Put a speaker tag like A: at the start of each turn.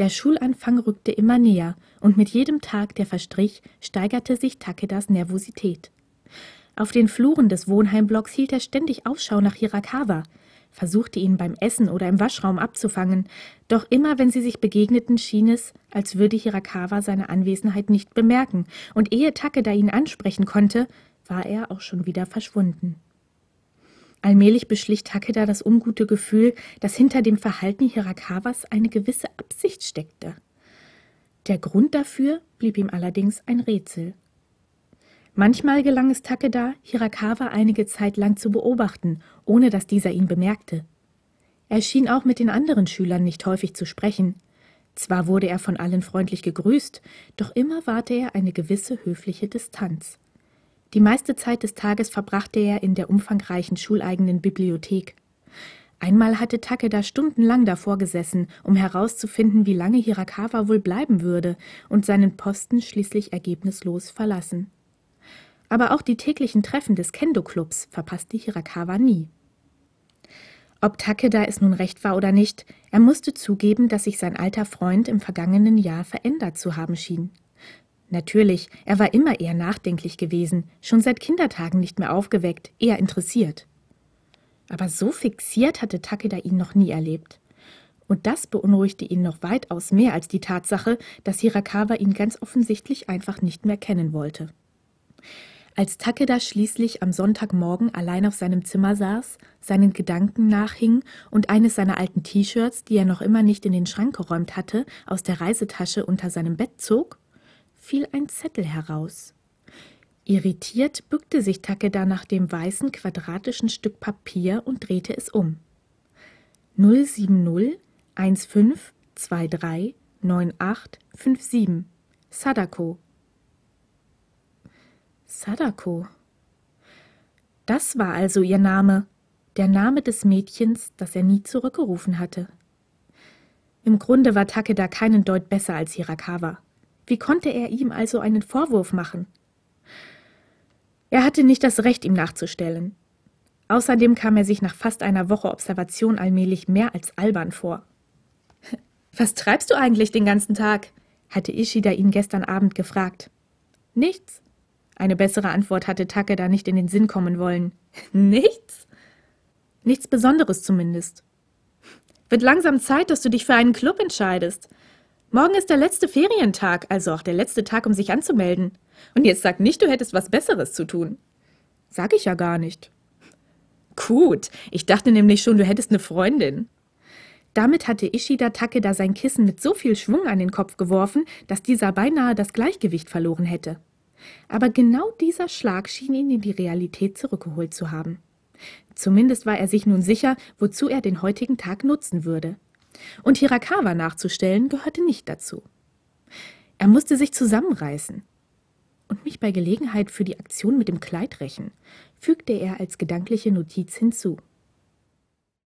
A: Der Schulanfang rückte immer näher, und mit jedem Tag, der verstrich, steigerte sich Takedas Nervosität. Auf den Fluren des Wohnheimblocks hielt er ständig Ausschau nach Hirakawa, versuchte ihn beim Essen oder im Waschraum abzufangen, doch immer wenn sie sich begegneten, schien es, als würde Hirakawa seine Anwesenheit nicht bemerken, und ehe Takeda ihn ansprechen konnte, war er auch schon wieder verschwunden. Allmählich beschlich Takeda das ungute Gefühl, dass hinter dem Verhalten Hirakawas eine gewisse Absicht steckte. Der Grund dafür blieb ihm allerdings ein Rätsel. Manchmal gelang es Takeda, Hirakawa einige Zeit lang zu beobachten, ohne dass dieser ihn bemerkte. Er schien auch mit den anderen Schülern nicht häufig zu sprechen. Zwar wurde er von allen freundlich gegrüßt, doch immer wahrte er eine gewisse höfliche Distanz. Die meiste Zeit des Tages verbrachte er in der umfangreichen schuleigenen Bibliothek. Einmal hatte Takeda stundenlang davor gesessen, um herauszufinden, wie lange Hirakawa wohl bleiben würde, und seinen Posten schließlich ergebnislos verlassen. Aber auch die täglichen Treffen des Kendo-Clubs verpasste Hirakawa nie. Ob Takeda es nun recht war oder nicht, er musste zugeben, dass sich sein alter Freund im vergangenen Jahr verändert zu haben schien. Natürlich, er war immer eher nachdenklich gewesen, schon seit Kindertagen nicht mehr aufgeweckt, eher interessiert. Aber so fixiert hatte Takeda ihn noch nie erlebt. Und das beunruhigte ihn noch weitaus mehr als die Tatsache, dass Hirakawa ihn ganz offensichtlich einfach nicht mehr kennen wollte. Als Takeda schließlich am Sonntagmorgen allein auf seinem Zimmer saß, seinen Gedanken nachhing und eines seiner alten T-Shirts, die er noch immer nicht in den Schrank geräumt hatte, aus der Reisetasche unter seinem Bett zog, fiel ein Zettel heraus. Irritiert bückte sich Takeda nach dem weißen quadratischen Stück Papier und drehte es um. 070 1523 9857 Sadako. Sadako. Das war also ihr Name, der Name des Mädchens, das er nie zurückgerufen hatte. Im Grunde war Takeda keinen Deut besser als Hirakawa. Wie konnte er ihm also einen Vorwurf machen? Er hatte nicht das Recht, ihm nachzustellen. Außerdem kam er sich nach fast einer Woche Observation allmählich mehr als albern vor. Was treibst du eigentlich den ganzen Tag? hatte Ishida ihn gestern Abend gefragt. Nichts. Eine bessere Antwort hatte Takeda nicht in den Sinn kommen wollen. Nichts? Nichts Besonderes zumindest. Wird langsam Zeit, dass du dich für einen Club entscheidest. Morgen ist der letzte Ferientag, also auch der letzte Tag, um sich anzumelden. Und jetzt sag nicht, du hättest was Besseres zu tun. Sag ich ja gar nicht. Gut, ich dachte nämlich schon, du hättest eine Freundin. Damit hatte Ishida Takeda sein Kissen mit so viel Schwung an den Kopf geworfen, dass dieser beinahe das Gleichgewicht verloren hätte. Aber genau dieser Schlag schien ihn in die Realität zurückgeholt zu haben. Zumindest war er sich nun sicher, wozu er den heutigen Tag nutzen würde. Und Hirakawa nachzustellen gehörte nicht dazu. Er musste sich zusammenreißen. Und mich bei Gelegenheit für die Aktion mit dem Kleid rächen, fügte er als gedankliche Notiz hinzu.